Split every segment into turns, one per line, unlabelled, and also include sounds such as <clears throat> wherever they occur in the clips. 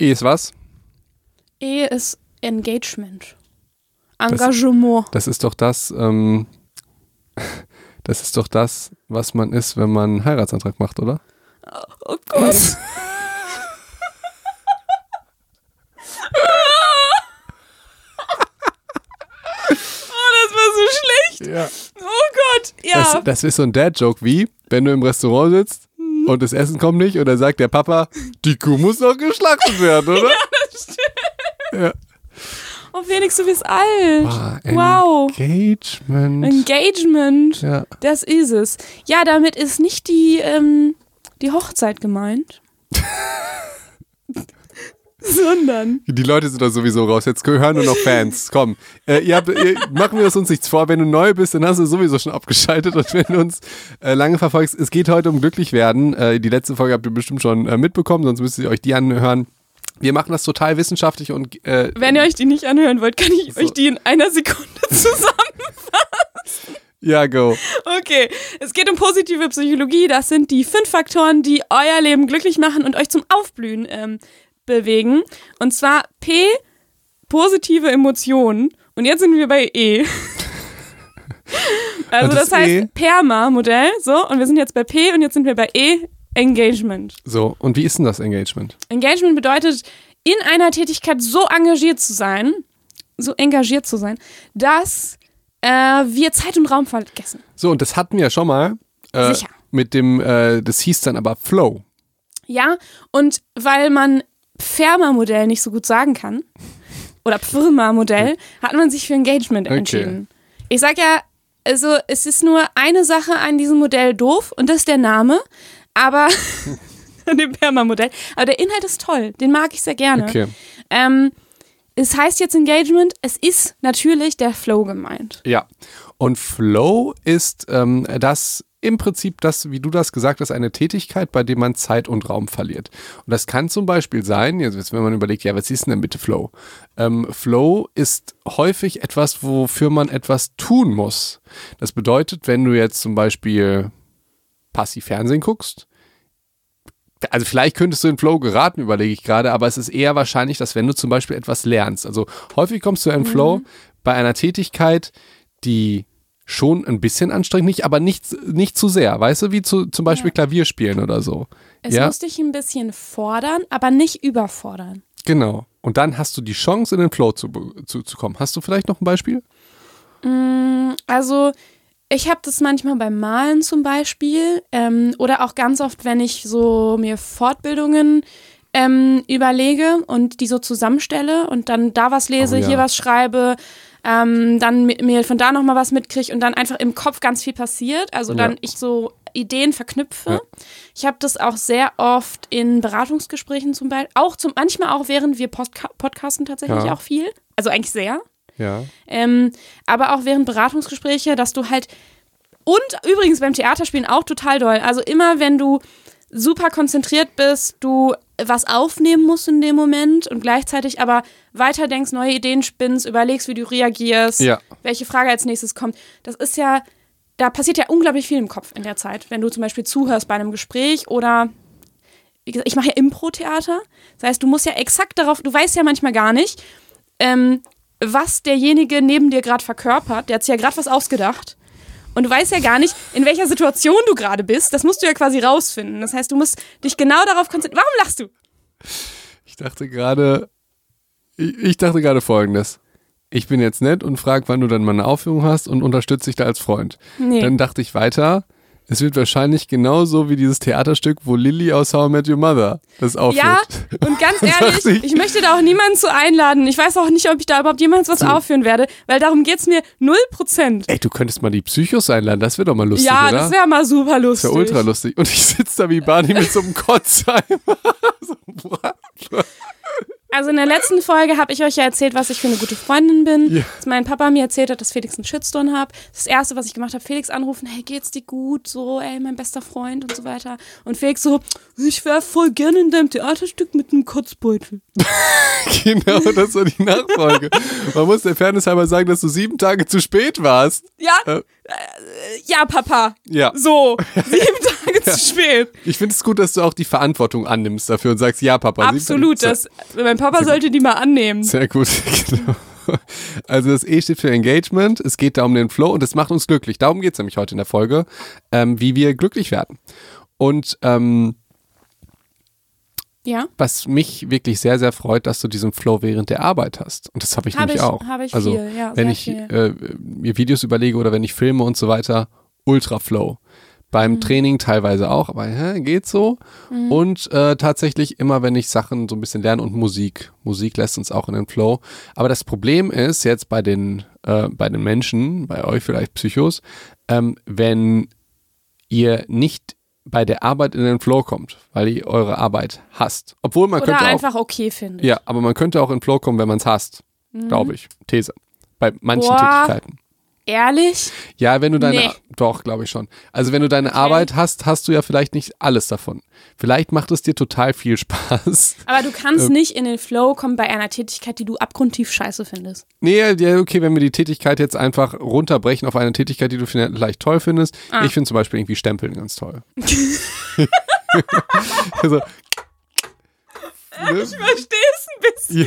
E ist was?
E ist Engagement. Engagement.
Das ist doch das, ähm, <laughs> das ist doch das, was man ist, wenn man einen Heiratsantrag macht, oder?
Oh Gott. <laughs> oh, das war so schlecht.
Ja.
Oh Gott. Ja.
Das, das ist so ein Dad-Joke wie, wenn du im Restaurant sitzt und das Essen kommt nicht und dann sagt der Papa, die Kuh muss noch geschlachtet werden, oder? <laughs> Ja.
oh, Felix, du bist alt.
Ah,
wow.
Engagement.
Engagement.
ja.
Das ist es. Ja, damit ist nicht die, ähm, die Hochzeit gemeint. <laughs> Sondern.
Die Leute sind doch sowieso raus. Jetzt hören nur noch Fans. Komm, äh, ihr habt, ihr, machen wir uns nichts vor. Wenn du neu bist, dann hast du sowieso schon abgeschaltet. Und wenn du uns äh, lange verfolgst, es geht heute um glücklich werden. Äh, die letzte Folge habt ihr bestimmt schon äh, mitbekommen, sonst müsst ihr euch die anhören. Wir machen das total wissenschaftlich und äh,
Wenn ihr euch die nicht anhören wollt, kann ich
So.
euch die in einer Sekunde <laughs> zusammen.
ja, go.
Okay, es geht um positive Psychologie. Das sind die fünf Faktoren, die euer Leben glücklich machen und euch zum Aufblühen ähm, bewegen. Und zwar P, positive Emotionen. Und jetzt sind wir bei E. <laughs> Also das,
das
heißt
E?
Perma-Modell. So, und wir sind jetzt bei P und jetzt sind wir bei E, Engagement.
So, und wie ist denn das Engagement?
Engagement bedeutet, in einer Tätigkeit so engagiert zu sein, so engagiert zu sein, dass äh, wir Zeit und Raum vergessen.
So, und das hatten wir ja schon mal. Äh,
Sicher.
Mit dem, äh, das hieß dann aber Flow.
Ja, und weil man Pferma-Modell nicht so gut sagen kann, oder Pfirma-Modell, hat man sich für Engagement
Okay.
entschieden. Ich sag ja, also es ist nur eine Sache an diesem Modell doof und das ist der Name, aber <laughs> an dem Pferma-Modell. Aber der Inhalt ist toll, den mag ich sehr gerne.
Okay.
Ähm, es heißt jetzt Engagement, es ist natürlich der Flow gemeint.
Ja. Und Flow ist ähm, das im Prinzip das, wie du das gesagt hast, eine Tätigkeit, bei der man Zeit und Raum verliert. Und das kann zum Beispiel sein, jetzt, wenn man überlegt, ja, was ist denn bitte Flow? Ähm, Flow ist häufig etwas, wofür man etwas tun muss. Das bedeutet, wenn du jetzt zum Beispiel passiv Fernsehen guckst, also vielleicht könntest du in Flow geraten, überlege ich gerade, aber es ist eher wahrscheinlich, dass wenn du zum Beispiel etwas lernst, also häufig kommst du in Flow bei einer Tätigkeit, die schon ein bisschen anstrengend, nicht, aber nicht, nicht zu sehr, weißt du, wie zu, zum Beispiel Klavier spielen oder so.
Es
ja,
muss dich ein bisschen fordern, aber nicht überfordern.
genau. Und dann hast du die Chance, in den Flow zu, zu, zu kommen. Hast du vielleicht noch ein Beispiel?
Also ich habe das manchmal beim Malen zum Beispiel ähm, oder auch ganz oft, wenn ich so mir Fortbildungen ähm, überlege und die so zusammenstelle und dann da was lese,
Oh ja.
hier was schreibe, ähm, dann mi- mir von da nochmal was mitkriege und dann einfach im Kopf ganz viel passiert. Also dann
Ja.
ich so Ideen verknüpfe.
Ja.
Ich habe das auch sehr oft in Beratungsgesprächen zum Beispiel, auch zum, manchmal auch während wir Podca podcasten tatsächlich
Ja.
auch viel. Also eigentlich sehr.
Ja.
Ähm, aber auch während Beratungsgespräche, dass du halt und übrigens beim Theaterspielen auch total doll. Also immer wenn du super konzentriert bist, du was aufnehmen musst in dem Moment und gleichzeitig aber weiter denkst, neue Ideen spinnst, überlegst, wie du reagierst,
Ja.
welche Frage als nächstes kommt. Das ist ja, da passiert ja unglaublich viel im Kopf in der Zeit, wenn du zum Beispiel zuhörst bei einem Gespräch oder wie gesagt, ich mache ja Impro-Theater. Das heißt, du musst ja exakt darauf, du weißt ja manchmal gar nicht, ähm, was derjenige neben dir gerade verkörpert. Der hat sich ja gerade was ausgedacht. Und du weißt ja gar nicht, in welcher Situation du gerade bist. Das musst du ja quasi rausfinden. Das heißt, du musst dich genau darauf konzentrieren. Warum lachst du?
Ich dachte gerade, ich, ich dachte gerade folgendes. Ich bin jetzt nett und frage, wann du dann mal eine Aufführung hast und unterstütze dich da als Freund.
Nee.
Dann dachte ich weiter, es wird wahrscheinlich genauso wie dieses Theaterstück, wo Lily aus How I Met Your Mother das aufführt.
Ja, und ganz <laughs> ehrlich,
ich.
ich möchte da auch niemanden zu einladen. Ich weiß auch nicht, ob ich da überhaupt jemals was aufführen werde, weil darum geht's mir 0%.
Ey, du könntest mal die Psychos einladen, das wäre doch mal lustig,
Ja,
oder?
das wäre mal super
Das
lustig.
wäre ultra lustig. Und ich sitze da wie Barney mit so einem <laughs> Kotzheimer. <laughs> so?
Also in der letzten Folge habe ich euch ja erzählt, was ich für eine gute Freundin bin.
Ja.
Dass mein Papa mir erzählt hat, dass Felix einen Shitstorm hat. Das erste, was ich gemacht habe, Felix anrufen, hey, geht's dir gut? So, ey, mein bester Freund und so weiter. Und Felix so, ich wäre voll gerne in deinem Theaterstück mit einem Kotzbeutel. <laughs>
genau, das war die Nachfolge. Man muss der Fairness halber sagen, dass du sieben Tage zu spät warst.
Ja,
Äh.
äh, ja, Papa.
Ja.
So, sieben Tage <laughs> zu spät.
Ich finde es gut, dass du auch die Verantwortung annimmst dafür und sagst, ja, Papa.
Absolut, das, mein Papa sollte die mal annehmen.
Sehr gut, <laughs> genau. Also das E steht für Engagement, es geht da um den Flow und es macht uns glücklich. Darum geht es nämlich heute in der Folge, ähm, wie wir glücklich werden. Und ähm,
Ja,
was mich wirklich sehr, sehr freut, dass du diesen Flow während der Arbeit hast. Und das habe ich
Habe
nämlich
ich-
auch.
habe ich
also
viel, ja,
wenn ich äh, mir Videos überlege oder wenn ich filme und so weiter, Ultra Flow. Beim
Mhm.
Training teilweise auch, aber hä, geht so. Und äh, tatsächlich immer, wenn ich Sachen so ein bisschen lerne und Musik. Musik lässt uns auch in den Flow. Aber das Problem ist jetzt bei den, äh, bei den Menschen, bei euch vielleicht Psychos, ähm, wenn ihr nicht bei der Arbeit in den Flow kommt, weil ihr eure Arbeit hasst. Obwohl man
oder
könnte auch
einfach okay findet.
ja, aber man könnte auch in Flow kommen, wenn man es hasst. Glaube ich. These. Bei manchen
Mhm. Boah.
Tätigkeiten.
Ehrlich?
Ja, wenn du deine.
Nee.
Doch, glaube ich schon. Also, wenn du deine Arbeit hast, hast du ja vielleicht nicht alles davon. Vielleicht macht es dir total viel <laughs> Spaß.
Aber du kannst
Äh.
nicht in den Flow kommen bei einer Tätigkeit, die du abgrundtief scheiße findest.
Nee, ja, okay, wenn wir die Tätigkeit jetzt einfach runterbrechen auf eine Tätigkeit, die du vielleicht toll findest.
Ah.
Ich finde zum Beispiel irgendwie Stempeln ganz toll. <laughs> also?
Ich verstehe es ein bisschen.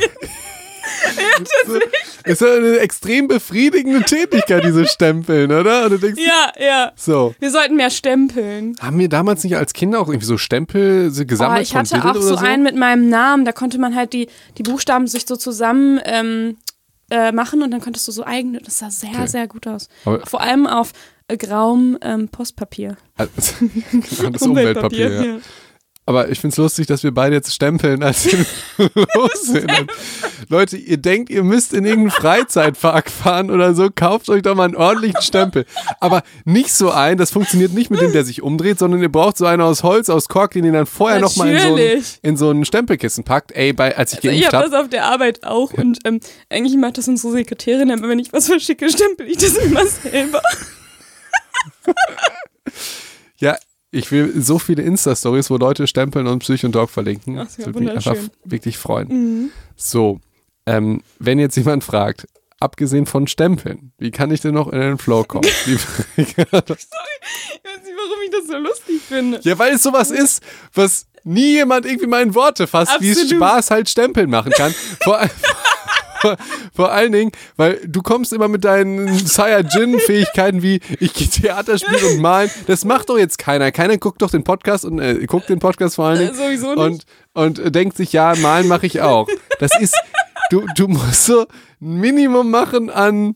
<laughs>
ist ja eine extrem befriedigende Tätigkeit, diese Stempeln, oder? Denkst,
Ja, ja.
so.
Wir sollten mehr stempeln.
Haben wir damals nicht als Kinder auch irgendwie so Stempel so
Oh,
gesammelt
ich hatte auch so
so?
einen mit meinem Namen, da konnte man halt die, die Buchstaben sich so zusammen ähm, äh, machen und dann konntest du so eigene, das sah sehr,
Okay.
sehr gut aus.
Aber-
Vor allem auf äh, grauem ähm, Postpapier.
Also, <laughs> <laughs> das Umweltpapier. ja. Aber ich finde es lustig, dass wir beide jetzt stempeln, als wir <laughs> los sind. Leute, ihr denkt, ihr müsst in irgendeinen Freizeitpark fahren oder so, kauft euch doch mal einen ordentlichen Stempel. Aber nicht so einen, das funktioniert nicht mit dem, der sich umdreht, sondern ihr braucht so einen aus Holz, aus Kork, den ihr dann vorher nochmal in, so in so ein Stempelkissen packt. Ey, bei, als ich
Also ich
geimpft
habe
habe,
das auf der Arbeit auch und ähm, eigentlich macht das unsere Sekretärin, aber wenn ich was verschicke, stempel ich das immer selber.
Ja, ich will so viele Insta-Stories, wo Leute stempeln und Psych und Dog verlinken.
Ach, ja,
würde mich einfach.
Mhm.
wirklich freuen. So, ähm, wenn jetzt jemand fragt, abgesehen von Stempeln, wie kann ich denn noch in den Flow kommen? <laughs> Wie-
Ich weiß nicht, warum ich das so lustig finde.
ja, weil es sowas ist, was nie jemand irgendwie in Worte fasst, wie es
Absolut.
Spaß halt Stempeln machen kann. Vor, <laughs> vor, vor allen Dingen, weil du kommst immer mit deinen Saiyajin-Fähigkeiten wie ich gehe Theater spielen und malen. Das macht doch jetzt keiner. Keiner guckt doch den Podcast und äh, guckt den Podcast vor allen Dingen.
Äh, sowieso nicht.
Und, und äh, denkt sich, ja, malen mache ich auch. Das ist, du, du musst so ein Minimum machen an,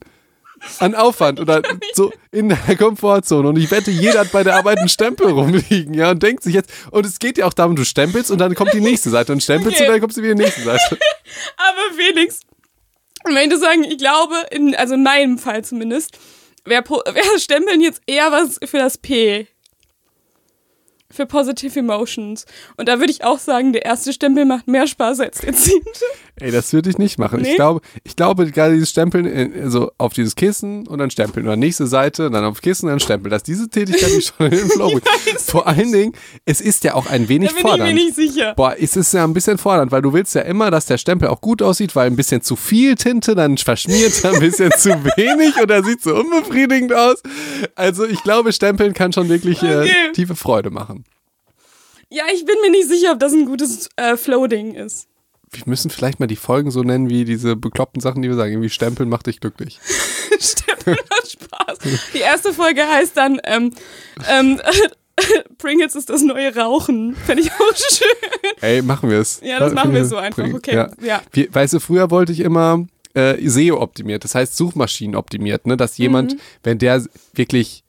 an Aufwand oder so in der Komfortzone. Und ich wette, jeder hat bei der Arbeit einen Stempel rumliegen, ja, und denkt sich jetzt, und es geht ja auch darum, du stempelst und dann kommt die nächste Seite und stempelst
Okay.
und dann kommst du wieder die nächste Seite. <laughs>
Aber Felix, ich möchte sagen, ich glaube, in, also in meinem Fall zumindest, wäre <laughs> wär Stempeln jetzt eher was für das P. Für Positive Emotions. Und da würde ich auch sagen, der erste Stempel macht mehr Spaß als der zehnte.
Ey, das würde ich nicht machen. Ich
Nee?
glaube, ich glaube, gerade dieses Stempeln, äh, also auf dieses Kissen und dann stempeln. Oder nächste Seite, dann auf Kissen, dann stempeln. Dass diese Tätigkeit mich schon <laughs> in den Flow bringt. <laughs> Vor allen Dingen, es ist ja auch ein wenig
Da bin ich mir
fordernd.
nicht sicher.
Boah, es ist ja ein bisschen fordernd, weil du willst ja immer, dass der Stempel auch gut aussieht, weil ein bisschen zu viel Tinte, dann verschmiert er ein bisschen zu wenig oder sieht so unbefriedigend aus. Also ich glaube, Stempeln kann schon wirklich äh,
Okay.
tiefe Freude machen.
Ja, ich bin mir nicht sicher, ob das ein gutes äh, Flow-Ding ist.
Wir müssen vielleicht mal die Folgen so nennen wie diese bekloppten Sachen, die wir sagen. Irgendwie Stempeln macht dich glücklich. <laughs>
Stempeln macht Spaß. Die erste Folge heißt dann ähm, ähm, <laughs> Pringles ist das neue Rauchen. Fände ich auch schön.
Ey, machen wir es.
Ja, das machen wir so einfach. Okay,
Ja.
ja.
Wie, weißt du, früher wollte ich immer äh, SEO optimiert, das heißt Suchmaschinen optimiert, ne? dass jemand,
Mhm.
wenn der wirklich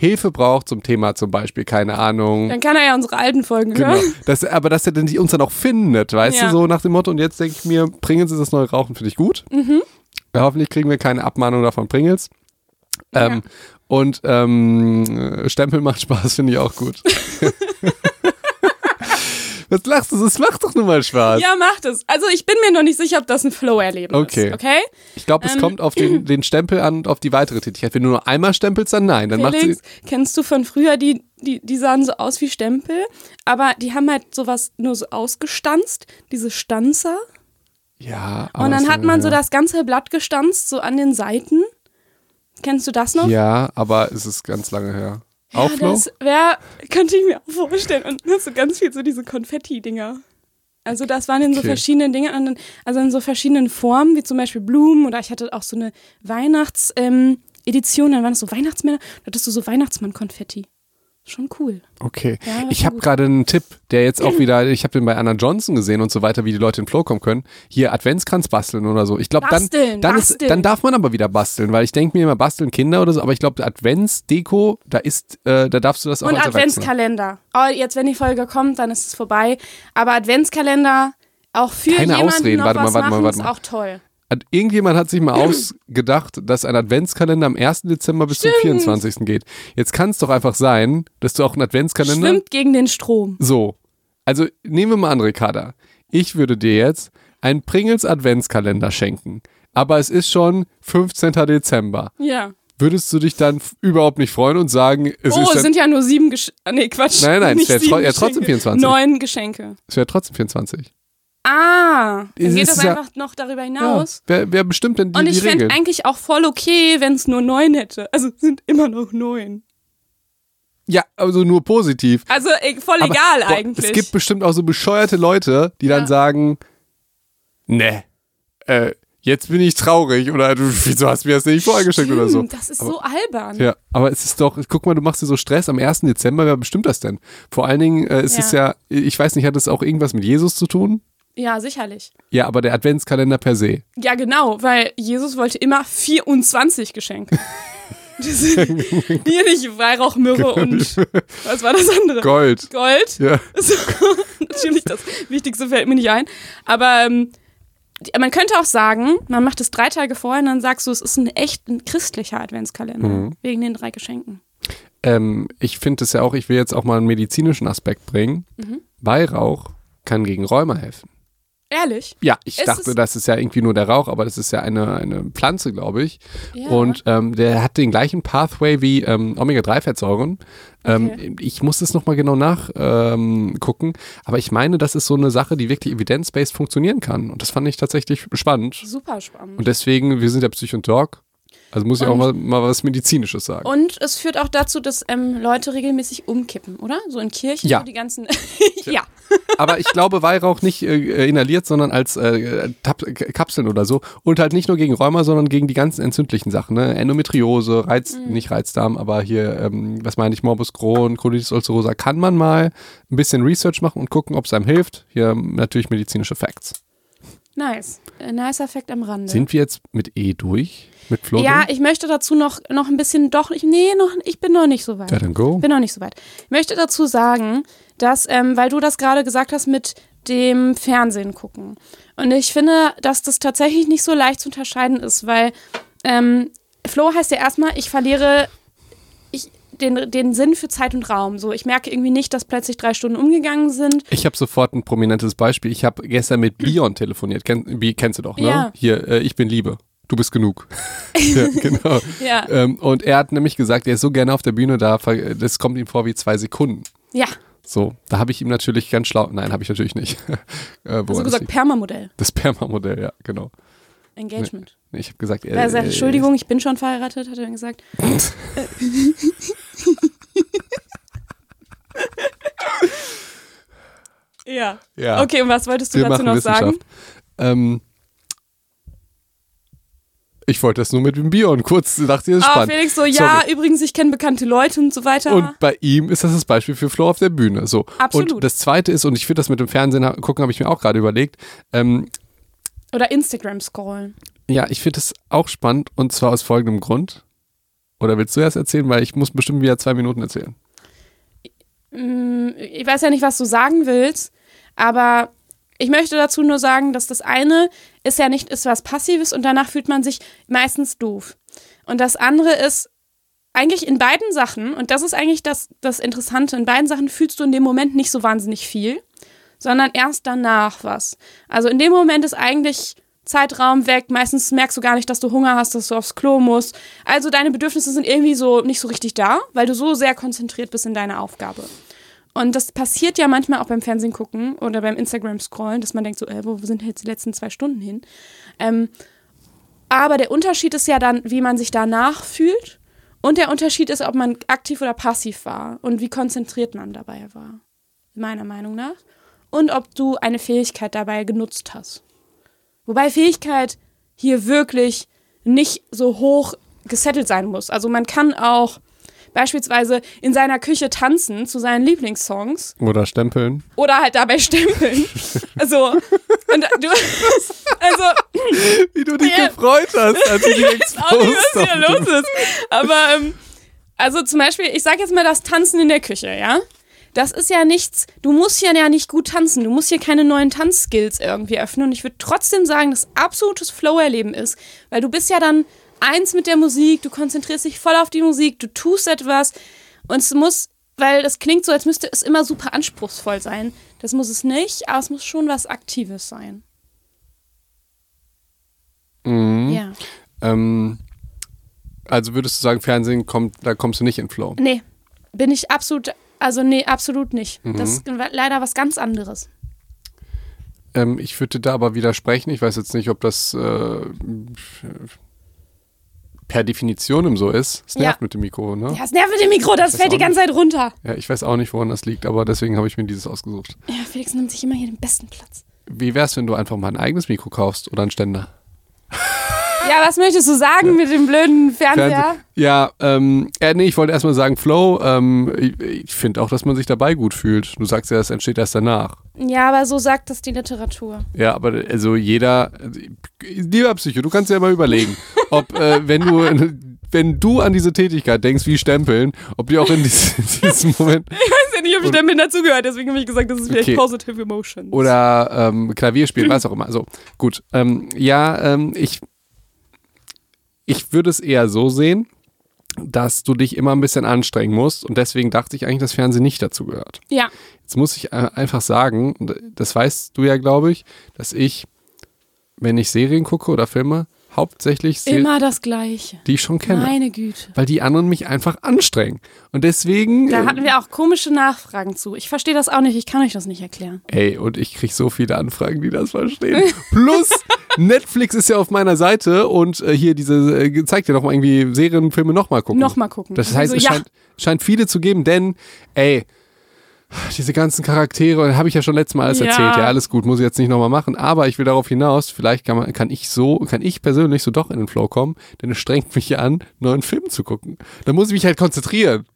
Hilfe braucht zum Thema zum Beispiel, keine Ahnung.
Dann kann er ja unsere alten Folgen
Genau.
hören.
Das, aber dass er denn die uns dann auch findet, weißt
Ja.
du, so nach dem Motto. Und jetzt denke ich mir, Pringles ist das neue Rauchen, finde ich gut.
Mhm.
Ja, hoffentlich kriegen wir keine Abmahnung davon Pringles. Ähm, Und ähm, Stempel macht Spaß, finde ich auch gut. <laughs> Was lachst du? Es macht doch nun mal Spaß.
Ja, macht es. Also ich bin mir noch nicht sicher, ob das ein Flow-Erlebnis
Okay.
ist. Okay?
Ich glaube, es
Ähm.
kommt auf den, den Stempel an und auf die weitere Tätigkeit. Wenn du nur einmal stempelst, dann nein. Dann macht sie.
Felix, kennst du von früher, die, die, die sahen so aus wie Stempel, aber die haben halt sowas nur so ausgestanzt, diese Stanzer.
Ja, aber
Und dann hat man so
ja.
das ganze Blatt gestanzt, so an den Seiten. Kennst du das noch?
Ja, aber es ist ganz lange her. Auch
ja,
Flo?
das wär, könnte ich mir auch vorstellen. Und das so ganz viel so diese Konfetti-Dinger. Also das waren in so
Okay.
verschiedenen Dingen, also in so verschiedenen Formen, wie zum Beispiel Blumen oder ich hatte auch so eine Weihnachts-Edition, dann waren das so Weihnachtsmänner, da hattest du so Weihnachtsmann-Konfetti. Schon cool.
Okay.
Ja,
ich habe gerade einen Tipp, der jetzt auch <clears throat> wieder, ich habe den bei Anna Johnson gesehen und so weiter, wie die Leute in Flow kommen können. Hier Adventskranz basteln oder so. Ich glaube, dann, dann, ist, dann darf man aber wieder basteln, weil ich denke mir immer, basteln Kinder oder so, aber ich glaube, Adventsdeko, da ist, äh, da darfst du das auch
Und. Adventskalender. Oh, jetzt, wenn die Folge kommt, dann ist es vorbei. Aber Adventskalender, auch für
Keine
jemanden
Ausreden.
noch
Warte mal,
was
warte mal,
machen,
warte
ist
mal.
auch toll.
Irgendjemand hat sich mal <clears throat> ausgedacht, dass ein Adventskalender am 1. Dezember bis zum 24. geht. Jetzt kann es doch einfach sein, dass du auch einen Adventskalender.
Schwimmt gegen den Strom.
So. Also nehmen wir mal an, Ricarda. Ich würde dir jetzt einen Pringles Adventskalender schenken. Aber es ist schon 15. Dezember.
Ja.
Würdest du dich dann überhaupt nicht freuen und sagen, es
oh,
ist
es
dann,
sind ja nur sieben Geschenke. Nee, Quatsch.
Nein, nein, es
Nicht
wär tro- ja, trotzdem
Geschenke.
24.
Neun Geschenke.
es wäre trotzdem 24.
Ah, dann
Es
geht das
ja-
einfach noch darüber
Ja.
hinaus.
Wer, wer bestimmt denn die,
Und ich fände eigentlich auch voll okay, wenn es nur neun hätte. Also es sind immer noch neun.
Ja, also nur positiv.
Also eh, voll
Aber,
egal
boah,
eigentlich.
Es gibt bestimmt auch so bescheuerte Leute, die dann
Ja.
sagen, ne, äh, jetzt bin ich traurig oder du, wieso hast du mir das nicht vorgeschickt oder so.
Das ist so albern.
Ja, aber es ist doch, guck mal, du machst dir so Stress am 1. Dezember, wer bestimmt das denn? Vor allen Dingen äh, ist
Ja.
es ja, ich weiß nicht, hat das auch irgendwas mit Jesus zu tun?
Ja, sicherlich.
Ja, aber der Adventskalender per se.
Ja, genau, weil Jesus wollte immer 24 Geschenke. <laughs> Das nicht Weihrauch, Myrrhe und was war das andere?
Gold.
Gold.
Ja. <laughs>
So, natürlich, das Wichtigste fällt mir nicht ein. Aber ähm, man könnte auch sagen, man macht es drei Tage vorher und dann sagst du, es ist ein echt ein christlicher Adventskalender.
Mhm.
Wegen den drei Geschenken.
Ähm, ich finde es ja auch, ich will jetzt auch mal einen medizinischen Aspekt bringen.
Mhm.
Weihrauch kann gegen Rheuma helfen.
Ehrlich?
Ja, ich
Es
dachte,
ist-
das ist ja irgendwie nur der Rauch, aber das ist ja eine, eine Pflanze, glaube ich.
Ja.
Und ähm, der hat den gleichen Pathway wie ähm, Omega-3-Fettsäuren. Ähm,
Okay.
Ich muss das nochmal genau nachgucken, ähm, aber ich meine, das ist so eine Sache, die wirklich evidence-based funktionieren kann. Und das fand ich tatsächlich spannend.
Super spannend.
Und deswegen, wir sind ja Psych und Talk, also muss ich auch
Und-
mal, mal was Medizinisches sagen.
Und es führt auch dazu, dass ähm, Leute regelmäßig umkippen, oder? So in Kirchen,
Ja.
so die ganzen. <laughs> ja.
Aber ich glaube, Weihrauch nicht äh, inhaliert, sondern als äh, Kapseln oder so. Und halt nicht nur gegen Rheuma, sondern gegen die ganzen entzündlichen Sachen. Ne? Endometriose, Reiz,
Mhm.
nicht Reizdarm, aber hier, ähm, was meine ich, Morbus Crohn, Colitis ulcerosa. Kann man mal ein bisschen Research machen und gucken, ob es einem hilft. Hier natürlich medizinische Facts.
Nice. Ein nice Effekt am Rande.
Sind wir jetzt mit E durch? Mit Flo?
ja, ich möchte dazu noch, noch ein bisschen, doch, ich, nee, noch, ich bin noch nicht so weit.
Ja, dann go.
bin noch nicht so weit. Ich möchte dazu sagen, dass, ähm, weil du das gerade gesagt hast mit dem Fernsehen gucken. Und ich finde, dass das tatsächlich nicht so leicht zu unterscheiden ist, weil ähm, Flow heißt ja erstmal, ich verliere ich, den, den Sinn für Zeit und Raum. So, ich merke irgendwie nicht, dass plötzlich drei Stunden umgegangen sind.
Ich habe sofort ein prominentes Beispiel. Ich habe gestern mit Bion telefoniert. Kenn, Bi- kennst du doch, ne?
Ja.
Hier, äh, ich bin Liebe. Du bist genug. <laughs> ja, genau.
Ja.
Ähm, und er hat nämlich gesagt, er ist so gerne auf der Bühne da, das kommt ihm vor wie zwei Sekunden.
Ja,
So, da habe ich ihm natürlich ganz schlau, nein, habe ich natürlich nicht. <laughs> äh,
also
das
gesagt. Permamodell.
das Perma-Modell, ja, genau.
Engagement.
Nee, Ich habe gesagt, er,
Er sagt, Entschuldigung, ich bin schon verheiratet, hat er dann gesagt. <laughs> ja.
Ja,
Okay, und was wolltest du
wir
dazu noch sagen?
Ähm, ich wollte das nur mit dem Bion kurz, dachte ich, das ist
Ah,
spannend.
Felix so, ja,
Sorry.
übrigens, ich kenne bekannte Leute und so weiter.
Und bei ihm ist das das Beispiel für Flo auf der Bühne. So.
Absolut.
Und das zweite ist, und ich finde das mit dem Fernsehen gucken, habe ich mir auch gerade überlegt. Ähm,
Oder Instagram scrollen.
ja, ich finde das auch spannend und zwar aus folgendem Grund. Oder willst du erst erzählen? Weil ich muss bestimmt wieder zwei Minuten erzählen.
Mm, Ich weiß ja nicht, was du sagen willst, aber ich möchte dazu nur sagen, dass das eine ist ja nicht ist was Passives und danach fühlt man sich meistens doof. Und das andere ist eigentlich in beiden Sachen, und das ist eigentlich das, das Interessante, in beiden Sachen fühlst du in dem Moment nicht so wahnsinnig viel, sondern erst danach was. Also in dem Moment ist eigentlich Zeitraum weg. Meistens merkst du gar nicht, dass du Hunger hast, dass du aufs Klo musst. Also deine Bedürfnisse sind irgendwie so nicht so richtig da, weil du so sehr konzentriert bist in deiner Aufgabe. Und das passiert ja manchmal auch beim Fernsehen gucken oder beim Instagram scrollen, dass man denkt so, äh, wo sind jetzt die letzten zwei Stunden hin? Ähm, aber der Unterschied ist ja dann, wie man sich danach fühlt. Und der Unterschied ist, ob man aktiv oder passiv war und wie konzentriert man dabei war. Meiner Meinung nach. Und ob du eine Fähigkeit dabei genutzt hast. Wobei Fähigkeit hier wirklich nicht so hoch gesettelt sein muss. Also man kann auch beispielsweise in seiner Küche tanzen zu seinen Lieblingssongs
Oder stempeln.
oder halt dabei stempeln. Also, und du, also,
Wie du dich
Ja.
gefreut hast, als du die
ich weiß auch nicht, was hier los ist. Aber, ähm, also zum Beispiel, ich sag jetzt mal das Tanzen in der Küche, ja? Das ist ja nichts, du musst hier ja nicht gut tanzen, du musst hier keine neuen Tanzskills irgendwie öffnen. Und ich würde trotzdem sagen, dass absolutes Flow-Erleben ist, weil du bist ja dann eins mit der Musik, du konzentrierst dich voll auf die Musik, du tust etwas und es muss, weil das klingt so, als müsste es immer super anspruchsvoll sein. Das muss es nicht, aber es muss schon was Aktives sein.
Mhm.
Ja.
Ähm, also würdest du sagen, Fernsehen kommt, da kommst du nicht in Flow.
Nee, bin ich absolut, also nee, absolut nicht.
Mhm.
Das ist leider was ganz anderes.
Ähm, ich würde da aber widersprechen. Ich weiß jetzt nicht, ob das äh, per Definition so ist. Es nervt
Ja.
mit dem Mikro, ne?
Ja, das nervt mit dem Mikro, das fällt die ganze Zeit runter.
Ja, ich weiß auch nicht, woran das liegt, aber deswegen habe ich mir dieses ausgesucht.
Ja, Felix nimmt sich immer hier den besten Platz.
Wie wär's, wenn du einfach mal ein eigenes Mikro kaufst oder einen Ständer?
Ja, was möchtest du sagen mit dem blöden Fernseher?
Fernseh- Ja, ähm, äh, nee, ich wollte erstmal sagen, Flow, ähm, ich, ich finde auch, dass man sich dabei gut fühlt. Du sagst ja, es entsteht erst danach.
Ja, aber so sagt das die Literatur.
Ja, aber also jeder, lieber Psycho, du kannst ja mal überlegen, <laughs> ob äh, wenn du wenn du an diese Tätigkeit denkst, wie Stempeln, ob die auch in diesem, <laughs> diesem Moment
Ich weiß ja nicht, ob ich damit dazugehört, deswegen habe ich gesagt, das ist vielleicht
Okay.
Positive Emotions.
oder ähm, Klavier spielen, was auch immer. Also gut, ähm, ja, ähm, ich ich würde es eher so sehen, dass du dich immer ein bisschen anstrengen musst und deswegen dachte ich eigentlich, dass Fernsehen nicht dazu gehört.
Ja,
Jetzt muss ich äh, einfach sagen, das weißt du ja, glaube ich, dass ich, wenn ich Serien gucke oder Filme, hauptsächlich Serien,
immer das Gleiche.
die ich schon kenne.
Meine Güte.
Weil die anderen mich einfach anstrengen. Und deswegen.
Da
äh,
hatten wir auch komische Nachfragen zu. Ich verstehe das auch nicht, ich kann euch das nicht erklären.
Ey, und ich kriege so viele Anfragen, die das verstehen. <laughs> Plus, Netflix ist ja auf meiner Seite und äh, hier diese, äh, zeigt ja noch mal irgendwie Serien, Filme nochmal gucken.
Nochmal gucken.
Das heißt,
Also,
es
ja.
scheint, scheint viele zu geben, denn, ey, diese ganzen Charaktere, habe ich ja schon letztes Mal alles
Ja.
erzählt, ja, alles gut, muss ich jetzt nicht nochmal machen, aber ich will darauf hinaus, vielleicht kann, man, kann ich so, kann ich persönlich so doch in den Flow kommen, denn es strengt mich ja an, einen neuen Film zu gucken. Da muss ich mich halt konzentrieren.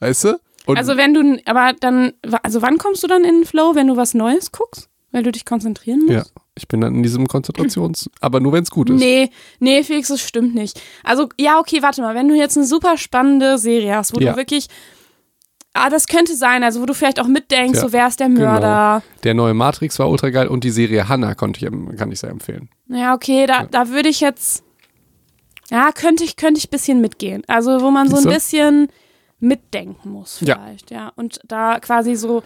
Weißt du? Und
Also wenn du, aber dann, also wann kommst du dann in den Flow, wenn du was Neues guckst? Weil du dich konzentrieren musst?
ja, ich bin dann in diesem Konzentrations, <clears throat> aber nur wenn es gut ist.
Nee, nee, Felix, das stimmt nicht. Also, ja, okay, warte mal, wenn du jetzt eine super spannende Serie hast, wo
Ja.
du wirklich, ah, das könnte sein, also wo du vielleicht auch mitdenkst,
Ja,
so wer ist der Mörder.
Der neue Matrix war ultra geil und die Serie Hannah konnte ich, kann ich sehr empfehlen.
Ja, okay, da, da würde ich jetzt, ja, könnte ich, könnte ich ein bisschen mitgehen. Also, wo man so ein bisschen mitdenken muss
Ja.
vielleicht, ja. Und da quasi so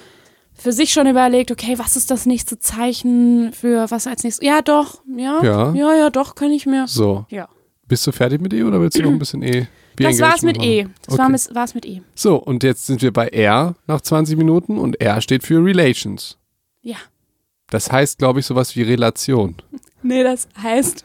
für sich schon überlegt, okay, was ist das nächste Zeichen für was als nächstes? Ja, doch, ja,
Ja.
ja, ja, doch, kann ich mir.
So,
Ja.
bist du fertig mit E oder willst du noch ein bisschen E?
Das war's mit E.
machen?
Das
Okay.
war mit, war's mit E.
So, und jetzt sind wir bei R nach 20 Minuten und R steht für Relations.
Ja.
Das heißt, glaube ich, sowas wie Relation.
Nee, das heißt,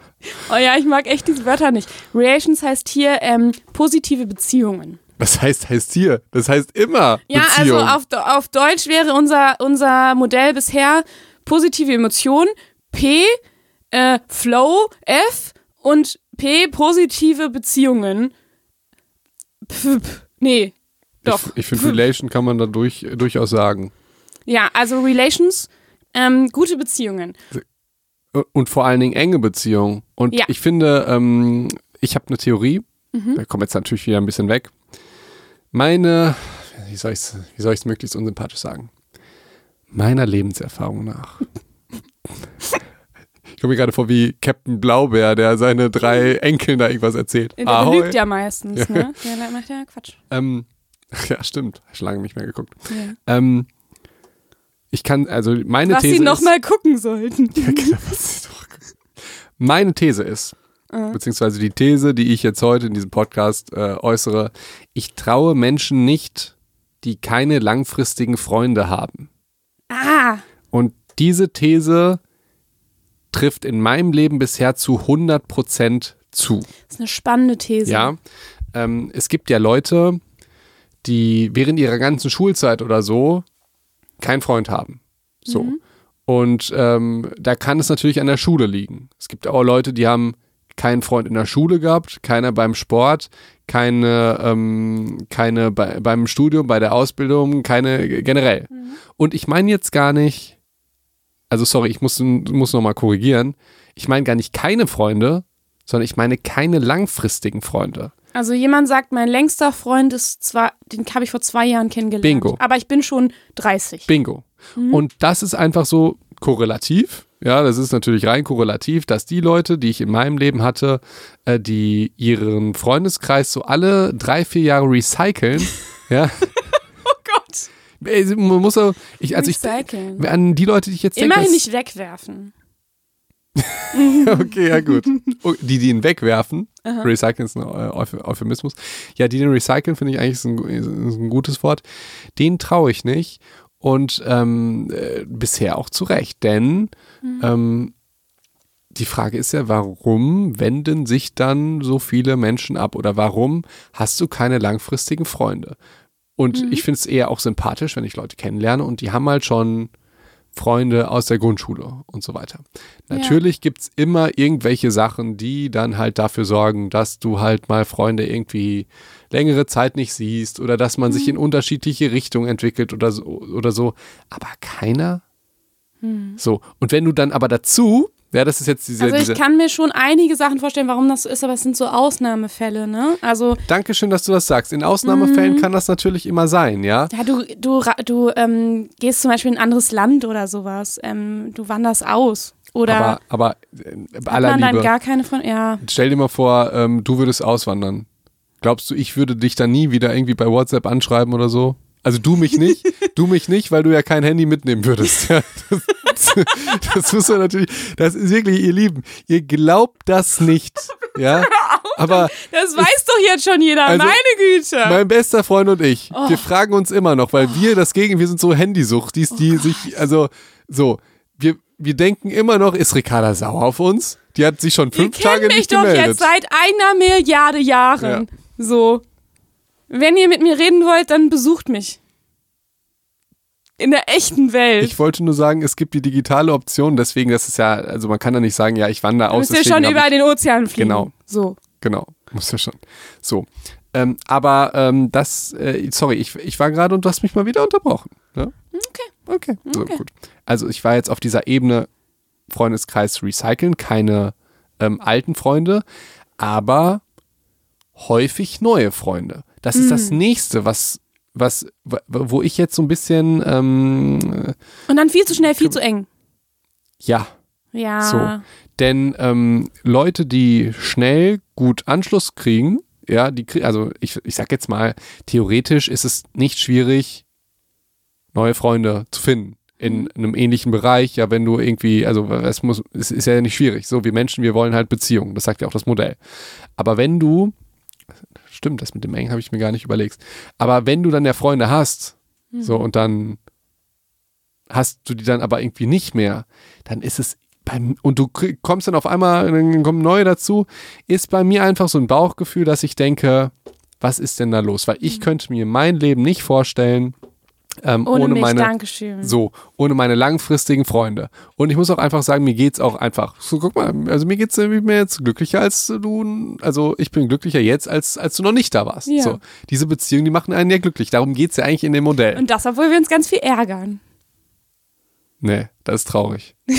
oh ja, ich mag echt diese Wörter nicht. Relations heißt hier ähm, positive Beziehungen.
Was heißt, heißt hier? Das heißt immer
Ja,
Beziehung.
also auf, auf Deutsch wäre unser, unser Modell bisher positive Emotionen, P, äh, Flow, F und P, positive Beziehungen. P, p, nee, doch.
Ich, ich finde, Relation kann man da durch, durchaus sagen.
Ja, also Relations, ähm, gute Beziehungen.
Und vor allen Dingen enge Beziehungen. Und
Ja.
ich finde, ähm, ich habe eine Theorie.
Mhm.
Da kommt jetzt natürlich wieder ein bisschen weg. Meine, wie soll ich es möglichst unsympathisch sagen? Meiner Lebenserfahrung nach. <laughs> ich komme mir gerade vor wie Captain Blaubeer, der seine drei Enkeln da irgendwas erzählt.
Der
Ahoi.
belügt ja meistens, <laughs> ne? Der macht ja Quatsch.
Ähm, <laughs> ja, stimmt. Schon lange nicht mehr geguckt.
Ja.
Ähm, ich kann, also meine
Was
These
sie
ist,
noch mal gucken sollten. <laughs>
Ja, genau, was ist doch- Meine These ist,
Äh.
beziehungsweise die These, die ich jetzt heute in diesem Podcast äh, äußere, ich traue Menschen nicht, die keine langfristigen Freunde haben.
Ah,
Und diese These trifft in meinem Leben bisher zu 100 Prozent zu.
das ist eine spannende These.
Ja. ähm, es gibt ja Leute, die während ihrer ganzen Schulzeit oder so keinen Freund haben. So.
Mhm.
Und ähm, da kann es natürlich an der Schule liegen. Es gibt auch Leute, die haben keinen Freund in der Schule gehabt, keiner beim Sport, keine, ähm, keine bei, beim Studium, bei der Ausbildung, keine generell. Und ich meine jetzt gar nicht, also sorry, ich muss, muss nochmal korrigieren, ich meine gar nicht keine Freunde, sondern ich meine keine langfristigen Freunde.
Also jemand sagt, mein längster Freund ist zwar, den habe ich vor zwei Jahren kennengelernt.
Bingo.
Aber ich bin schon 30.
Bingo. Und das ist einfach so korrelativ. Ja, das ist natürlich rein korrelativ, dass die Leute, die ich in meinem Leben hatte, äh, die ihren Freundeskreis so alle drei, vier Jahre recyceln. <laughs> ja, man muss auch, ich, also ich,
Recyceln.
an die Leute, die ich jetzt denke,
Immerhin nicht wegwerfen. <laughs>
Okay, ja gut. <laughs> Oh, Die, die ihn wegwerfen, recyceln ist ein äh, Euph- Euphemismus. Ja, die den recyceln, finde ich eigentlich ein, ein gutes Wort. Den traue ich nicht und ähm, äh, bisher auch zu Recht, denn ähm, die Frage ist ja, warum wenden sich dann so viele Menschen ab oder warum hast du keine langfristigen Freunde? Und ich finde es eher auch sympathisch, wenn ich Leute kennenlerne und die haben halt schon Freunde aus der Grundschule und so weiter. Natürlich gibt's immer irgendwelche Sachen, die dann halt dafür sorgen, dass du halt mal Freunde irgendwie längere Zeit nicht siehst oder dass man sich in unterschiedliche Richtungen entwickelt oder so, oder so. Aber keiner. So. Und wenn du dann aber dazu, ja, das ist jetzt diese,
Also ich
diese
kann mir schon einige Sachen vorstellen, warum das so ist, aber es sind so Ausnahmefälle, ne? Also
Dankeschön, dass du das sagst. In Ausnahmefällen
Mhm.
kann das natürlich immer sein, ja.
ja, du, du, du ähm, gehst zum Beispiel in ein anderes Land oder sowas. Ähm, du wanderst aus. Oder
Aber, aber äh, aller
man dann
Liebe,
gar keine von. Ja.
stell dir mal vor, ähm, du würdest auswandern. Glaubst du, ich würde dich dann nie wieder irgendwie bei WhatsApp anschreiben oder so? Also du mich nicht, <laughs> du mich nicht, weil du ja kein Handy mitnehmen würdest. Ja, das, das muss man natürlich, das ist wirklich, ihr Lieben, ihr glaubt das nicht. <laughs> Ja, aber
Das weiß doch jetzt schon jeder,
Also,
meine Güte.
Mein bester Freund und ich,
Oh.
wir fragen uns immer noch, weil wir das Gegen, wir sind so Handysuchtis, die sich, also so, wir, wir denken immer noch, ist Ricarda sauer auf uns? Die hat sich schon
Ihr
fünf
kennt
Tage
mich
nicht
doch
gemeldet.
jetzt seit einer Milliarde Jahren. So. Wenn ihr mit mir reden wollt, dann besucht mich. In der echten Welt.
ich wollte nur sagen, es gibt die digitale Option, deswegen, das ist ja, also man kann da nicht sagen, ja, ich wandere
du
aus.
musst ja schon über den Ozean fliegen.
Genau.
So.
Genau, muss ja schon. So. Ähm, aber ähm, das, äh, sorry, ich, ich war gerade und du hast mich mal wieder unterbrochen. Ja?
Okay.
Okay, so
Okay.
gut. Also ich war jetzt auf dieser Ebene Freundeskreis recyceln, keine ähm, alten Freunde, aber häufig neue Freunde. Das ist
Mhm.
das nächste, was, was, wo ich jetzt so ein bisschen, ähm,
Und dann viel zu schnell, viel zu eng.
ja,
Ja.
So. Denn ähm, Leute, die schnell gut Anschluss kriegen, ja, die kriegen, also ich, ich sag jetzt mal, theoretisch ist es nicht schwierig, neue Freunde zu finden. In einem ähnlichen Bereich, ja, wenn du irgendwie, also es muss, es ist ja nicht schwierig. So, wir Menschen, wir wollen halt Beziehungen. Das sagt ja auch das Modell. Aber wenn du, stimmt, das mit dem Eng habe ich mir gar nicht überlegt. Aber wenn du dann ja Freunde hast, so und dann hast du die dann aber irgendwie nicht mehr, dann ist es beim, und du kommst dann auf einmal, dann kommen neue dazu, ist bei mir einfach so ein Bauchgefühl, dass ich denke, was ist denn da los? Weil ich könnte mir mein Leben nicht vorstellen, ähm,
Ohne,
ohne,
mich,
meine,
Dankeschön.
so, ohne meine langfristigen Freunde. Und ich muss auch einfach sagen, mir geht's auch einfach. So, guck mal, also mir geht's irgendwie mehr jetzt glücklicher als du, also ich bin glücklicher jetzt, als, als du noch nicht da warst.
Ja.
So, diese Beziehungen, die machen einen ja glücklich. Darum geht's ja eigentlich in dem Modell.
Und das, obwohl wir uns ganz viel ärgern.
Nee, das ist traurig. <laughs>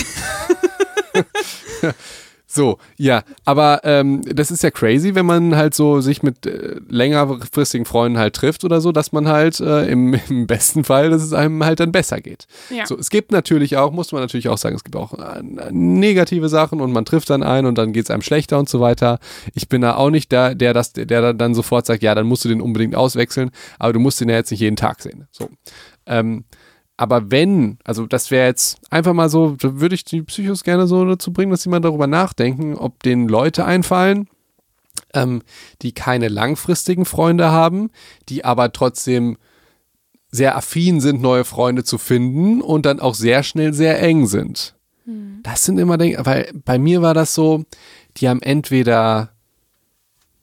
<laughs> so, ja, aber ähm, das ist ja crazy, wenn man halt so sich mit äh, längerfristigen Freunden halt trifft oder so, dass man halt äh, im, <laughs> im besten Fall, dass es einem halt dann besser geht.
Ja.
So, es gibt natürlich auch, muss man natürlich auch sagen, es gibt auch äh, negative Sachen und man trifft dann einen und dann geht es einem schlechter und so weiter. Ich bin da auch nicht der, der das, der dann sofort sagt, ja, dann musst du den unbedingt auswechseln, aber du musst den ja jetzt nicht jeden Tag sehen. So. Ähm, aber wenn, also das wäre jetzt einfach mal so, würde ich die Psychos gerne so dazu bringen, dass sie mal darüber nachdenken, ob denen Leute einfallen, ähm, die keine langfristigen Freunde haben, die aber trotzdem sehr affin sind, neue Freunde zu finden und dann auch sehr schnell sehr eng sind. Das sind immer Dinge, weil bei mir war das so, die haben entweder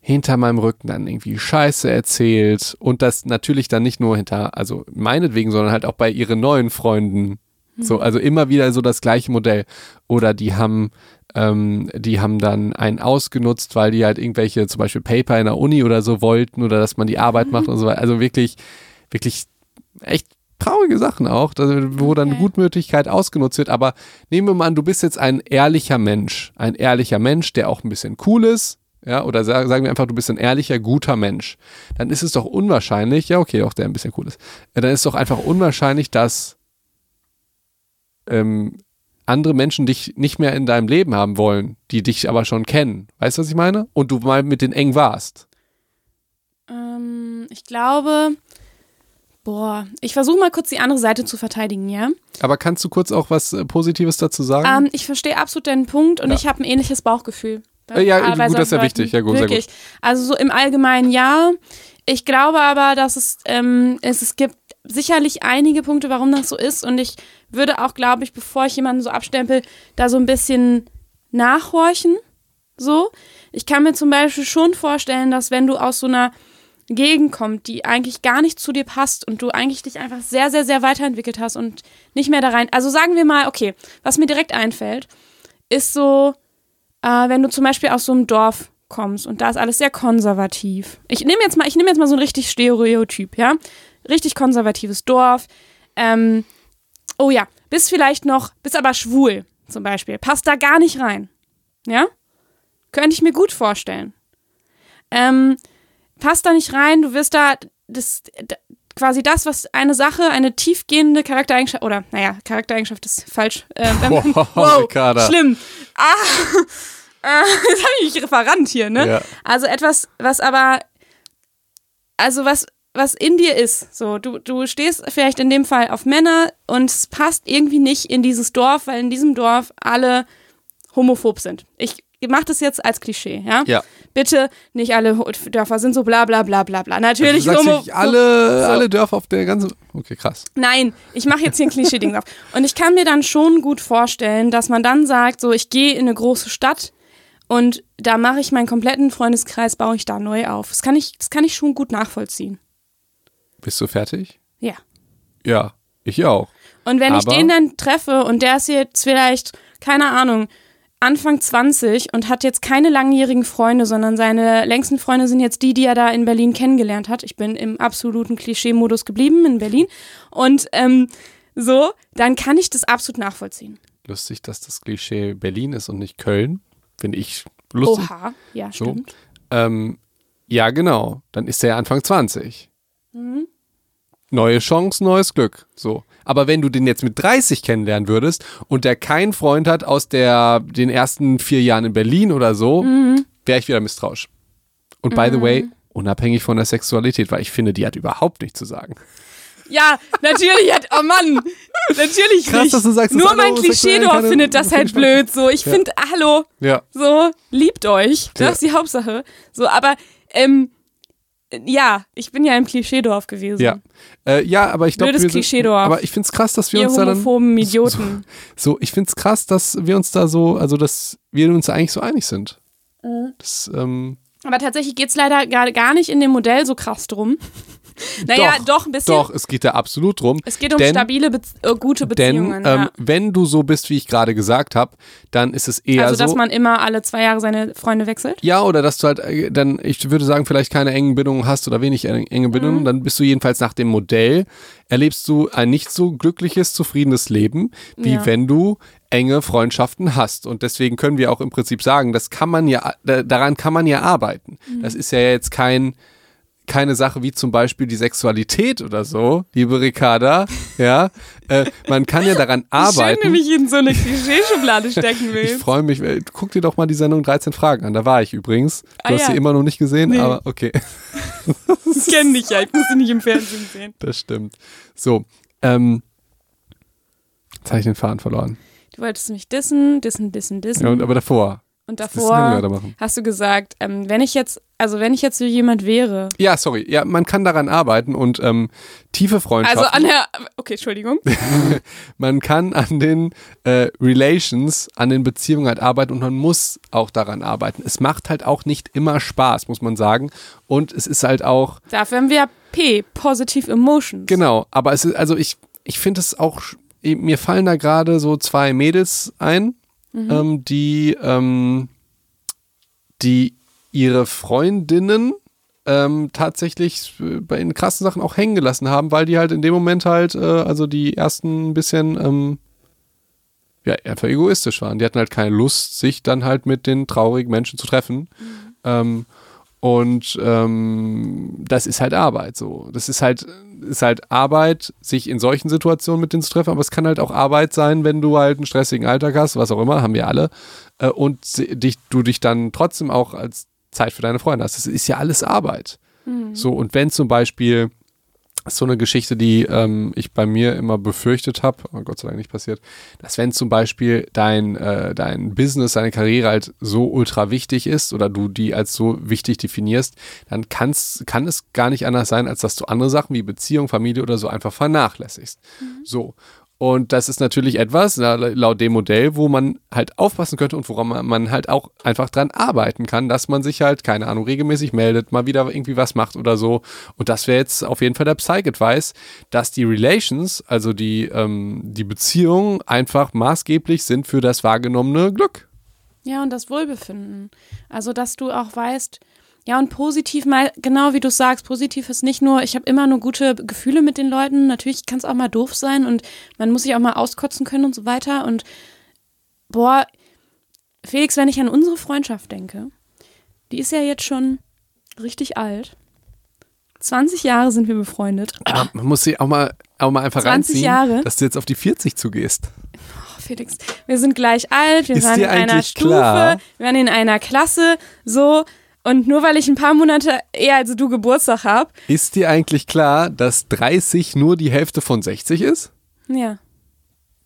hinter meinem Rücken dann irgendwie Scheiße erzählt und das natürlich dann nicht nur hinter, also meinetwegen, sondern halt auch bei ihren neuen Freunden. So, also immer wieder so das gleiche Modell. Oder die haben, ähm, die haben dann einen ausgenutzt, weil die halt irgendwelche zum Beispiel Paper in der Uni oder so wollten oder dass man die Arbeit macht und so weiter. Also wirklich, wirklich echt traurige Sachen auch, wo dann
Okay.
Gutmütigkeit ausgenutzt wird. Aber nehmen wir mal an, du bist jetzt ein ehrlicher Mensch. Ein ehrlicher Mensch, der auch ein bisschen cool ist. Ja, oder sa- sagen wir einfach, du bist ein ehrlicher, guter Mensch. Dann ist es doch unwahrscheinlich, ja, okay, auch der ein bisschen cool ist. Äh, Dann ist es doch einfach unwahrscheinlich, dass ähm, andere Menschen dich nicht mehr in deinem Leben haben wollen, die dich aber schon kennen. Weißt du, was ich meine? Und du mal mit denen eng warst.
Ähm, ich glaube, boah, ich versuche mal kurz die andere Seite zu verteidigen, ja?
Aber kannst du kurz auch was äh, Positives dazu sagen?
Ähm, ich verstehe absolut deinen Punkt und
Ja.
ich habe ein ähnliches Bauchgefühl. Bei-
Äh, ja,
bei
gut, das ist ja wichtig. Ja, gut, sehr
Wirklich. Also so im Allgemeinen ja. Ich glaube aber, dass es, ähm, es, es gibt sicherlich einige Punkte, warum das so ist. Und ich würde auch, glaube ich, bevor ich jemanden so abstempel, da so ein bisschen nachhorchen. So. Ich kann mir zum Beispiel schon vorstellen, dass wenn du aus so einer Gegend kommst, die eigentlich gar nicht zu dir passt und du eigentlich dich einfach sehr, sehr, sehr weiterentwickelt hast und nicht mehr da rein. Also sagen wir mal, okay, was mir direkt einfällt, ist so, äh, wenn du zum Beispiel aus so einem Dorf kommst und da ist alles sehr konservativ. Ich nehme jetzt mal, ich nehme jetzt mal so ein richtig Stereotyp, ja, richtig konservatives Dorf. Ähm, oh ja, bist vielleicht noch, bist aber schwul zum Beispiel, passt da gar nicht rein, ja, könnte ich mir gut vorstellen. Ähm, passt da nicht rein, du wirst da das quasi das, was eine Sache, eine tiefgehende Charaktereigenschaft oder naja, Charaktereigenschaft ist falsch. <laughs> Äh, man-
Wow, Ricarda.
schlimm. Ah, <laughs> äh, jetzt habe ich mich Referent hier, ne?
Ja.
Also etwas, was aber, also was, was in dir ist. So, du, du stehst vielleicht in dem Fall auf Männer und es passt irgendwie nicht in dieses Dorf, weil in diesem Dorf alle homophob sind. Ich mache das jetzt als Klischee, ja?
Ja.
Bitte nicht alle Dörfer sind so bla bla bla bla bla. Natürlich
du sagst nicht, alle,
so.
alle Dörfer auf der ganzen. Okay, krass.
Nein, ich mache jetzt hier ein Klischee-Ding auf. Und ich kann mir dann schon gut vorstellen, dass man dann sagt, so, ich gehe in eine große Stadt und da mache ich meinen kompletten Freundeskreis, baue ich da neu auf. Das kann ich, das kann ich schon gut nachvollziehen.
Bist du fertig?
Ja.
Ja, ich auch.
Und wenn ich
Aber-
den dann treffe und der ist jetzt vielleicht, keine Ahnung, Anfang 20 und hat jetzt keine langjährigen Freunde, sondern seine längsten Freunde sind jetzt die, die er da in Berlin kennengelernt hat. Ich bin im absoluten Klischee-Modus geblieben in Berlin. Und ähm, so, dann kann ich das absolut nachvollziehen.
Lustig, dass das Klischee Berlin ist und nicht Köln. Finde ich lustig.
Oha, ja,
So.
stimmt.
Ähm, ja, genau. Dann ist er Anfang 20.
Mhm.
Neue Chance, neues Glück. So. Aber wenn du den jetzt mit 30 kennenlernen würdest und der keinen Freund hat aus der, den ersten vier Jahren in Berlin oder so,
Mhm.
wäre ich wieder misstrauisch. Und by the way, unabhängig von der Sexualität, weil ich finde, die hat überhaupt nichts zu sagen.
Ja, natürlich hat, oh Mann, natürlich
Krass,
nicht.
dass du sagst,
Nur mein Klischeedorf findet das halt blöd. So, ich
Ja.
finde, hallo,
Ja.
so, liebt euch. Das
Ja.
ist die Hauptsache. So, aber, ähm, ja, ich bin ja im Klischeedorf gewesen.
Ja. Äh, ja, aber ich glaube,
Blödes
wir sind,
Klischeedorf.
aber ich finde es krass, dass wir
Ihr
uns da dann
homophoben Idioten. <laughs>
so, ich finde es krass, dass wir uns da so, also dass wir uns da eigentlich so einig sind.
Mhm.
Das, ähm,
Aber tatsächlich geht's leider gar, gar nicht in dem Modell so krass drum. Naja, doch, ein bisschen.
Doch, es geht da absolut drum.
Es geht um
denn,
stabile, Be äh, gute
Denn
Beziehungen.
ähm,
ja.
wenn du so bist, wie ich gerade gesagt habe, dann ist es eher
Also, dass
so.
man immer alle zwei Jahre seine Freunde wechselt.
ja, oder dass du halt äh, dann, ich würde sagen, vielleicht keine engen Bindungen hast oder wenig eng- enge
Mhm.
Bindungen, dann bist du jedenfalls nach dem Modell, erlebst du ein nicht so glückliches, zufriedenes Leben, wie
Ja.
wenn du enge Freundschaften hast. Und deswegen können wir auch im Prinzip sagen, das kann man ja, da- daran kann man ja arbeiten.
Mhm.
Das ist ja jetzt kein, keine Sache wie zum Beispiel die Sexualität oder so, liebe Ricarda. Ja, äh, man kann ja daran arbeiten.
Schön, wie mich in so eine Klischeeschublade stecken <laughs>
Ich
willst.
freue mich. äh, Guck dir doch mal die Sendung 13 Fragen an. Da war ich übrigens. Du
Ah,
hast
ja.
sie immer noch nicht gesehen,
Nee.
aber okay,
Ich kenne dich ja, ich muss sie nicht im Fernsehen sehen.
das stimmt. So, ähm, jetzt habe ich den Faden verloren.
Du wolltest mich dissen, dissen, dissen, dissen.
Ja, und, aber davor.
Und
ich
davor hast du gesagt, ähm, wenn ich jetzt, also wenn ich jetzt so jemand wäre,
Ja, sorry. Ja, man kann daran arbeiten und ähm, tiefe Freundschaften.
also an der, okay, Entschuldigung. <laughs>
man kann an den äh, Relations, an den Beziehungen halt arbeiten und man muss auch daran arbeiten. Es macht halt auch nicht immer Spaß, muss man sagen. Und es ist halt auch,
Dafür haben wir ja P, Positive Emotions.
genau, aber es ist, also ich, ich finde es auch, sch- mir fallen da gerade so zwei Mädels ein, ähm, die, ähm, die ihre Freundinnen ähm, tatsächlich äh, bei den krassen Sachen auch hängen gelassen haben, weil die halt in dem Moment halt, äh, also die ersten ein bisschen, ähm, ja, einfach egoistisch waren. Die hatten halt keine Lust, sich dann halt mit den traurigen Menschen zu treffen. Ähm, und ähm, das ist halt Arbeit so. Das ist halt, ist halt Arbeit, sich in solchen Situationen mit denen zu treffen, aber es kann halt auch Arbeit sein, wenn du halt einen stressigen Alltag hast, was auch immer, haben wir alle. Äh, und dich, du dich dann trotzdem auch als Zeit für deine Freunde hast. Das ist ja alles Arbeit. So, und wenn zum Beispiel das ist so eine Geschichte, die ähm, ich bei mir immer befürchtet habe, aber Gott sei Dank nicht passiert, dass wenn zum Beispiel dein, äh, dein Business, deine Karriere halt so ultra wichtig ist oder du die als so wichtig definierst, dann kann's, kann es gar nicht anders sein, als dass du andere Sachen wie Beziehung, Familie oder so einfach vernachlässigst. So. Und das ist natürlich etwas, laut dem Modell, wo man halt aufpassen könnte und woran man, man halt auch einfach dran arbeiten kann, dass man sich halt, keine Ahnung, regelmäßig meldet, mal wieder irgendwie was macht oder so. Und das wäre jetzt auf jeden Fall der Psych-Advice, dass die Relations, also die, ähm, die Beziehungen einfach maßgeblich sind für das wahrgenommene Glück.
Ja, und das Wohlbefinden. Also, dass du auch weißt, ja, und positiv mal, genau wie du sagst, positiv ist nicht nur, ich habe immer nur gute Gefühle mit den Leuten. Natürlich kann es auch mal doof sein und man muss sich auch mal auskotzen können und so weiter. Und boah, Felix, wenn ich an unsere Freundschaft denke, die ist ja jetzt schon richtig alt. 20 Jahre sind wir befreundet.
Aber man muss sie auch mal, auch mal einfach
20
reinziehen,
Jahre?
dass du jetzt auf die 40 zugehst.
Oh, Felix, wir sind gleich alt, wir
Ist
waren in einer Stufe,
klar?
wir waren in einer Klasse, so. Und nur weil ich ein paar Monate eher als du Geburtstag habe,
Ist dir eigentlich klar, dass 30 nur die Hälfte von 60 ist?
ja.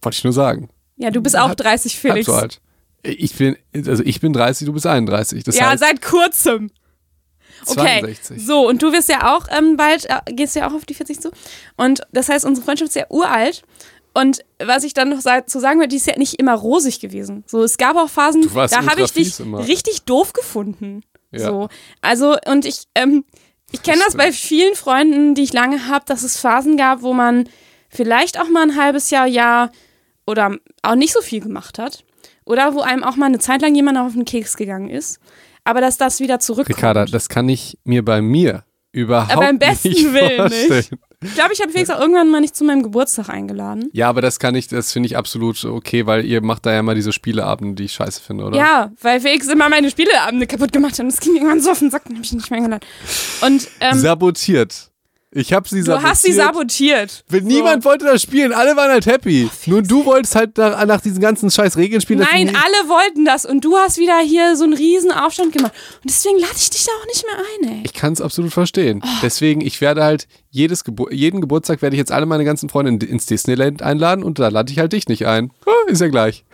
Wollte ich nur sagen.
Ja, du bist auch
Halb-
30,
Halb
Felix.
so alt. Ich bin, also ich bin 30, du bist 31. Das
ja,
heißt
seit kurzem. Okay,
62.
so und du wirst ja auch ähm, bald, äh, gehst ja auch auf die 40 zu. Und das heißt, unsere Freundschaft ist ja uralt. Und was ich dann noch zu sagen will, die ist ja nicht immer rosig gewesen. So, es gab auch Phasen, da habe ich dich
immer.
richtig doof gefunden.
Ja.
So, also und ich, ähm, ich kenne das bei vielen Freunden, die ich lange habe, dass es Phasen gab, wo man vielleicht auch mal ein halbes Jahr, Jahr oder auch nicht so viel gemacht hat. Oder wo einem auch mal eine Zeit lang jemand auf den Keks gegangen ist. Aber dass das wieder zurückkommt.
Ricarda, das kann ich mir bei mir überhaupt
Aber im besten
nicht
Willen
vorstellen.
nicht. Ich glaube, ich habe Felix auch irgendwann mal nicht zu meinem Geburtstag eingeladen.
Ja, aber das kann ich, das finde ich absolut okay, weil ihr macht da ja mal diese Spieleabende, die ich scheiße finde, oder?
Ja, weil Felix immer meine Spieleabende kaputt gemacht hat. Und das ging irgendwann so auf den Sack, dann habe ich ihn nicht mehr eingeladen. Und ähm,
Sabotiert. Ich habe sie
du
sabotiert.
hast sie sabotiert.
Wenn Niemand wollte das spielen, alle waren halt happy. Nur du wolltest halt nach, nach diesen ganzen scheiß Regeln spielen.
Nein, alle wollten das und du hast wieder hier so einen riesen Aufstand gemacht. Und deswegen lade ich dich da auch nicht mehr ein, ey.
Ich kann es absolut verstehen.
Oh.
Deswegen, ich werde halt jedes Gebur jeden Geburtstag werde ich jetzt alle meine ganzen Freunde in, ins Disneyland einladen und da lade ich halt dich nicht ein. Ah, ist ja gleich.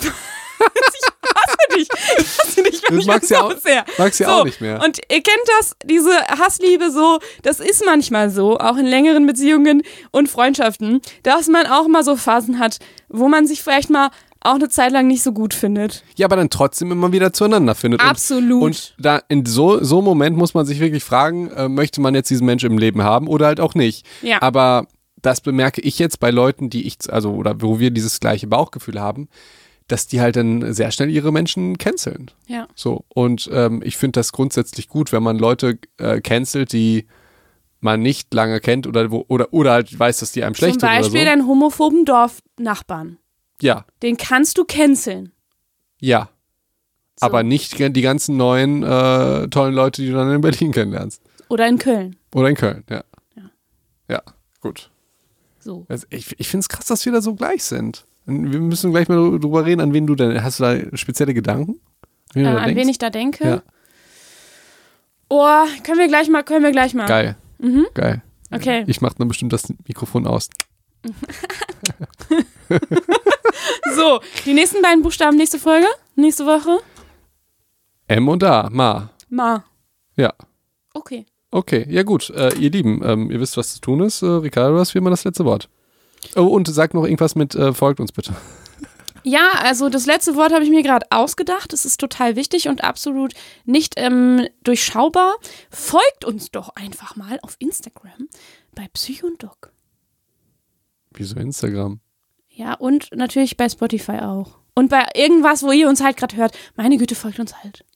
<laughs>
hasse dich. Ich hasse dich, wenn
Das
ich
magst ja auch-
sehr.
magst ja
so,
auch nicht mehr.
Und ihr kennt das, diese Hassliebe so, das ist manchmal so, auch in längeren Beziehungen und Freundschaften, dass man auch mal so Phasen hat, wo man sich vielleicht mal auch eine Zeit lang nicht so gut findet.
Ja, aber dann trotzdem immer wieder zueinander findet.
Absolut.
Und, und da in so, so einem Moment muss man sich wirklich fragen, äh, möchte man jetzt diesen Menschen im Leben haben oder halt auch nicht.
Ja.
Aber das bemerke ich jetzt bei Leuten, die ich, also, oder wo wir dieses gleiche Bauchgefühl haben, dass die halt dann sehr schnell ihre Menschen canceln.
Ja.
So. Und ähm, ich finde das grundsätzlich gut, wenn man Leute äh, cancelt, die man nicht lange kennt oder wo, oder, oder halt weiß, dass die einem schlecht
Zum
tun oder
Beispiel
so.
deinen homophoben Dorfnachbarn.
Ja,
Den kannst du canceln.
ja.
So.
Aber nicht die ganzen neuen äh, tollen Leute, die du dann in Berlin kennenlernst.
Oder in Köln.
Oder in Köln, ja.
Ja.
Ja, gut.
So.
Also ich ich finde es krass, dass wir da so gleich sind. Wir müssen gleich mal drüber reden, an wen du denn. Hast du da spezielle Gedanken? Wen
Äh, an wen
denkst?
ich da denke?
Ja.
Oh, können wir gleich mal, können wir gleich mal.
Geil.
Mhm.
Geil.
Okay.
Ich mache dann bestimmt das Mikrofon aus. <laughs>
So, die nächsten beiden Buchstaben, nächste Folge. nächste Woche?
M und A, Ma.
Ma.
Ja.
Okay.
Okay, ja gut. Äh, ihr Lieben, ähm, ihr wisst, was zu tun ist. Äh, Ricardo, du hast wie immer das letzte Wort. Oh, und sag noch irgendwas mit, äh, folgt uns bitte.
Ja, also das letzte Wort habe ich mir gerade ausgedacht. Es ist total wichtig und absolut nicht ähm, durchschaubar. Folgt uns doch einfach mal auf Instagram bei Psychondoc.
Wieso Instagram?
Ja, und natürlich bei Spotify auch. Und bei irgendwas, wo ihr uns halt gerade hört. Meine Güte, folgt uns halt.